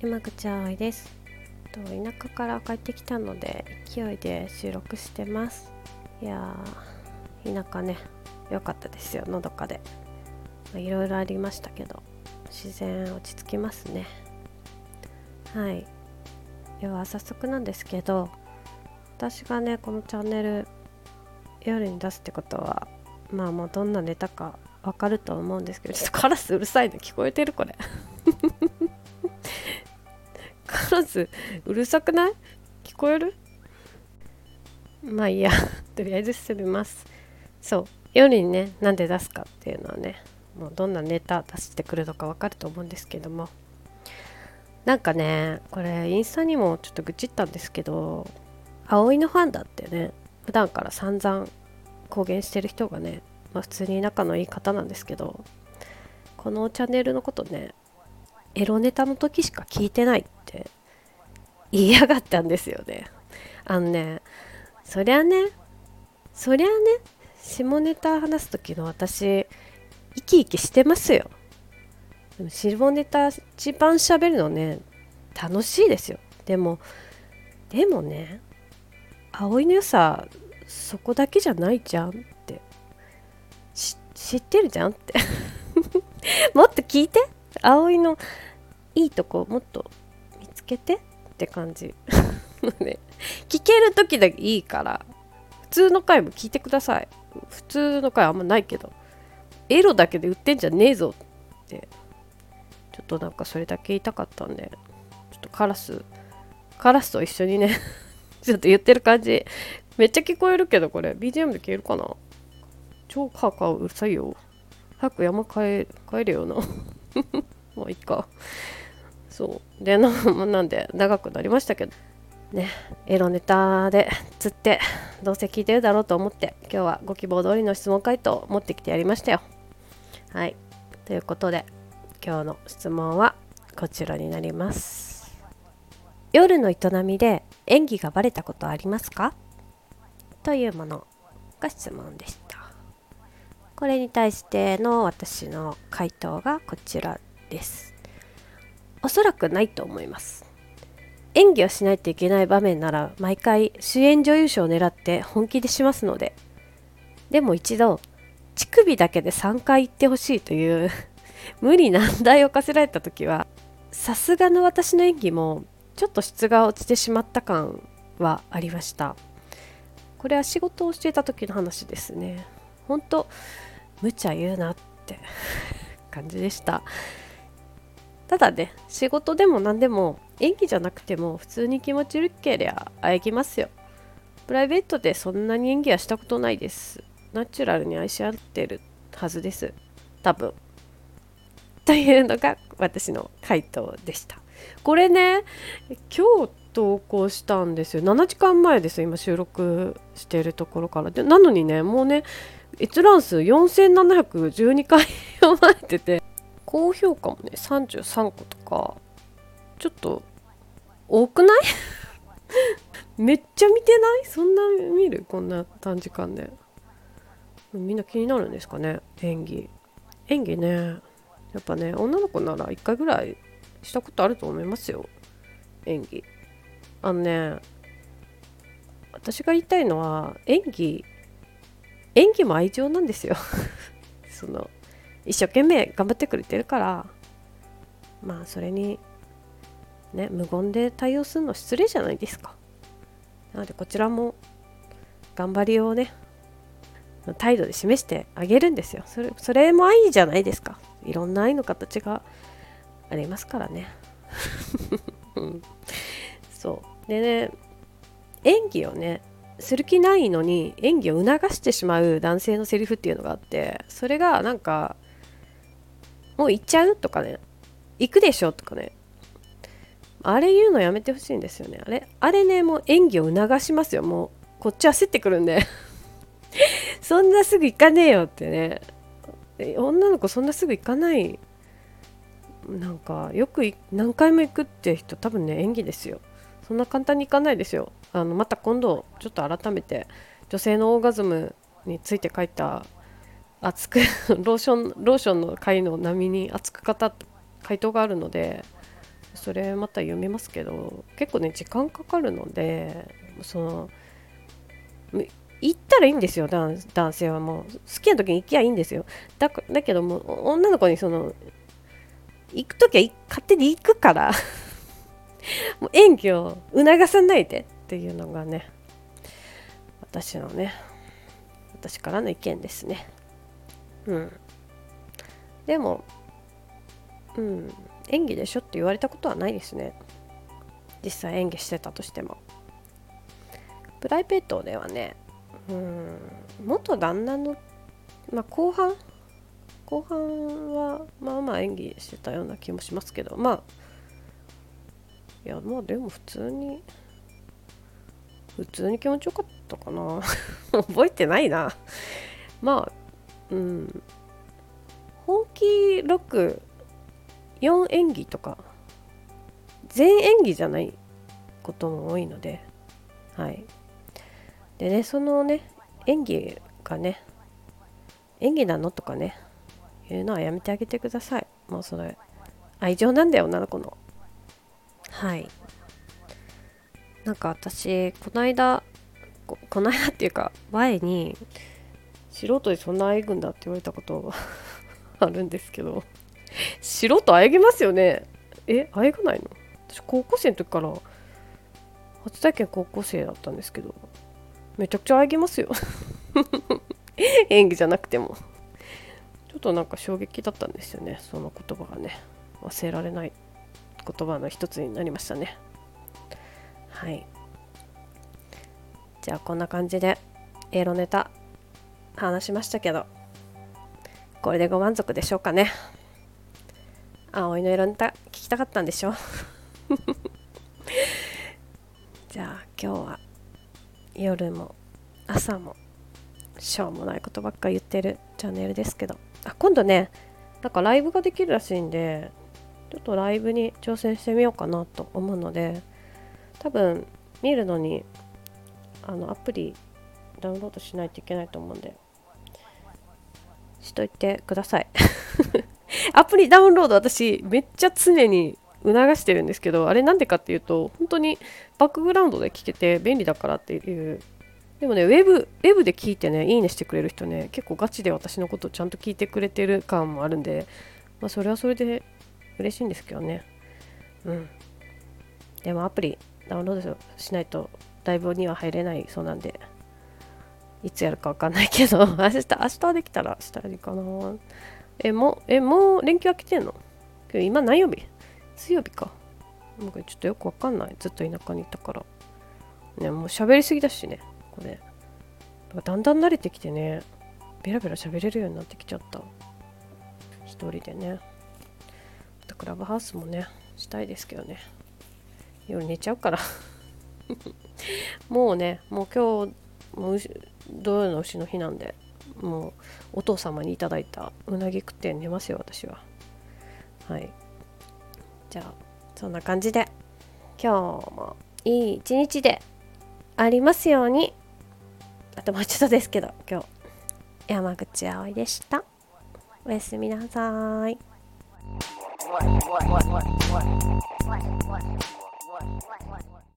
山口葵です。田舎から帰ってきたので勢いで収録してます。いやー田舎ね良かったですよのどかで。いろいろありましたけど自然落ち着きますね。はい。では早速なんですけど私がねこのチャンネル夜に出すってことはまあもうどんなネタかわかると思うんですけどちょっとカラスうるさいの聞こえてるこれ。カラスうるさくない？聞こえる？まあいいや。とりあえず進みます。そう。夜にねなんで出すかっていうのはねもうどんなネタ出してくるのかわかると思うんですけども。なんかねこれインスタにもちょっと愚痴ったんですけど葵のファンだってね普段から散々公言してる人がね、まあ、普通に仲のいい方なんですけどこのチャンネルのことねエロネタの時しか聞いてないって言いやがったんですよね。あのねそりゃねそりゃね下ネタ話す時の私生き生きしてますよ。でも下ネタ一番喋るのね楽しいですよ。でもでもね葵の良さそこだけじゃないじゃんって。知ってるじゃんって。もっと聞いて。葵のいいとこもっと見つけて。って感じ。ね。聞ける時だけいいから普通の回も聞いてください。普通の回あんまないけどエロだけで売ってんじゃねえぞって。ちょっとなんかそれだけ言いたかったんでちょっとカラスカラスと一緒にね ちょっと言ってる感じ。めっちゃ聞こえるけどこれ。BGM で消えるかな？超カーカーうるさいよ。早く山帰帰れよな。もういいか。そう。でななんで長くなりましたけどね。エロネタでつってどうせ聞いてるだろうと思って今日はご希望通りの質問回答を持ってきてやりましたよ。はい。ということで今日の質問はこちらになります。夜の営みで演技がバレたことありますか？というものが質問でした。これに対しての私の回答がこちらです。おそらくないと思います。演技をしないといけない場面なら毎回主演女優賞を狙って本気でしますので。でも一度乳首だけで3回言ってほしいという 無理難題を課せられた時はさすがの私の演技もちょっと質が落ちてしまった感はありました。これは仕事をしていた時の話ですね。本当無茶言うなって感じでした。ただね仕事でも何でも演技じゃなくても普通に気持ちよけりゃ愛きますよ。プライベートでそんなに演技はしたことないです。ナチュラルに愛し合ってるはずです。多分。というのが私の回答でした。これね今日投稿したんですよ。7時間前です。今収録しているところから。でなのにねもうね閲覧数4712回読まれてて。高評価もね33個とかちょっと多くない？めっちゃ見てない？そんな見る？こんな短時間で。みんな気になるんですかね？演技。演技ね。やっぱね女の子なら1回ぐらいしたことあると思いますよ。演技。あのね私が言いたいのは演技。演技も愛情なんですよ。その一生懸命頑張ってくれてるからまあそれにね無言で対応するの失礼じゃないですか。なのでこちらも頑張りをね態度で示してあげるんですよ。それそれも愛じゃないですか。いろんな愛の形がありますからね。そう。でね演技をねする気ないのに演技を促してしまう男性のセリフっていうのがあってそれがなんかもう行っちゃう？とかね。行くでしょ？とかね。あれ言うのやめてほしいんですよね。あれあれねもう演技を促しますよ。もうこっち焦ってくるんで。そんなすぐ行かねえよってね。女の子そんなすぐ行かない？なんかよく何回も行くって人多分ね演技ですよ。そんな簡単にいかないですよ。あのまた今度ちょっと改めて女性のオーガズムについて書いた熱く ローションローションの回の波に熱く語った回答があるのでそれまた読みますけど結構ね時間かかるのでその行ったらいいんですよ男性はもう。好きな時に行きゃいいんですよ。だだけども女の子にその行く時は勝手に行くから もう演技を促さないでっていうのがね私のね私からの意見ですね。うん。でもうん演技でしょって言われたことはないですね。実際演技してたとしても。プライベートではねうん元旦那の、まあ、後半後半はまあまあ演技してたような気もしますけどまあいやまあでも普通に普通に気持ちよかったかな。覚えてないな。まあうん。本気6 4演技とか全演技じゃないことも多いのではい。でねそのね演技がね演技なのとかね言うのはやめてあげてください。もうそれ愛情なんだよ女の子の。はい。なんか私この間ここの間っていうか前に素人でそんなあえぐんだって言われたこと あるんですけど。素人あえぎますよね。えあえがないの？私高校生の時から初体験高校生だったんですけどめちゃくちゃあえぎますよ。演技じゃなくても。ちょっとなんか衝撃だったんですよね。その言葉がね。忘れられない言葉の一つになりましたね。はい。じゃあこんな感じでエロネタ話しましたけどこれでご満足でしょうかね。葵のエロネタ聞きたかったんでしょ じゃあ今日は夜も朝もしょうもないことばっか言ってるチャンネルですけど。あ今度ねなんかライブができるらしいんでちょっとライブに挑戦してみようかなと思うので多分見るのにあのアプリダウンロードしないといけないと思うんでしといてください。アプリダウンロード私めっちゃ常に促してるんですけどあれなんでかっていうと本当にバックグラウンドで聞けて便利だからっていう。でもねウェブウェブで聞いてねいいねしてくれる人ね結構ガチで私のことちゃんと聞いてくれてる感もあるんでまあそれはそれで嬉しいんですけどね。うん。でもアプリダウンロードしないとライブには入れないそうなんで。いつやるかわかんないけど。明日明日できたらしたらいいかな。えもうえもう連休は来てんの？今何曜日？水曜日か。なんかちょっとよくわかんない。ずっと田舎にいたから。ねもう喋りすぎだしねこれ。だんだん慣れてきてね。ベラベラ喋れるようになってきちゃった。一人でね。またクラブハウスもねしたいですけどね。夜寝ちゃうから。もうねもう今日もう土曜の牛の日なんでもうお父様にいただいたうなぎ食って寝ますよ私ははいじゃあそんな感じで今日もいい一日でありますようにあともうちょっとですけど今日山口葵でしたおやすみなさい what, what, what, what, what, what, what, what, what, what, what.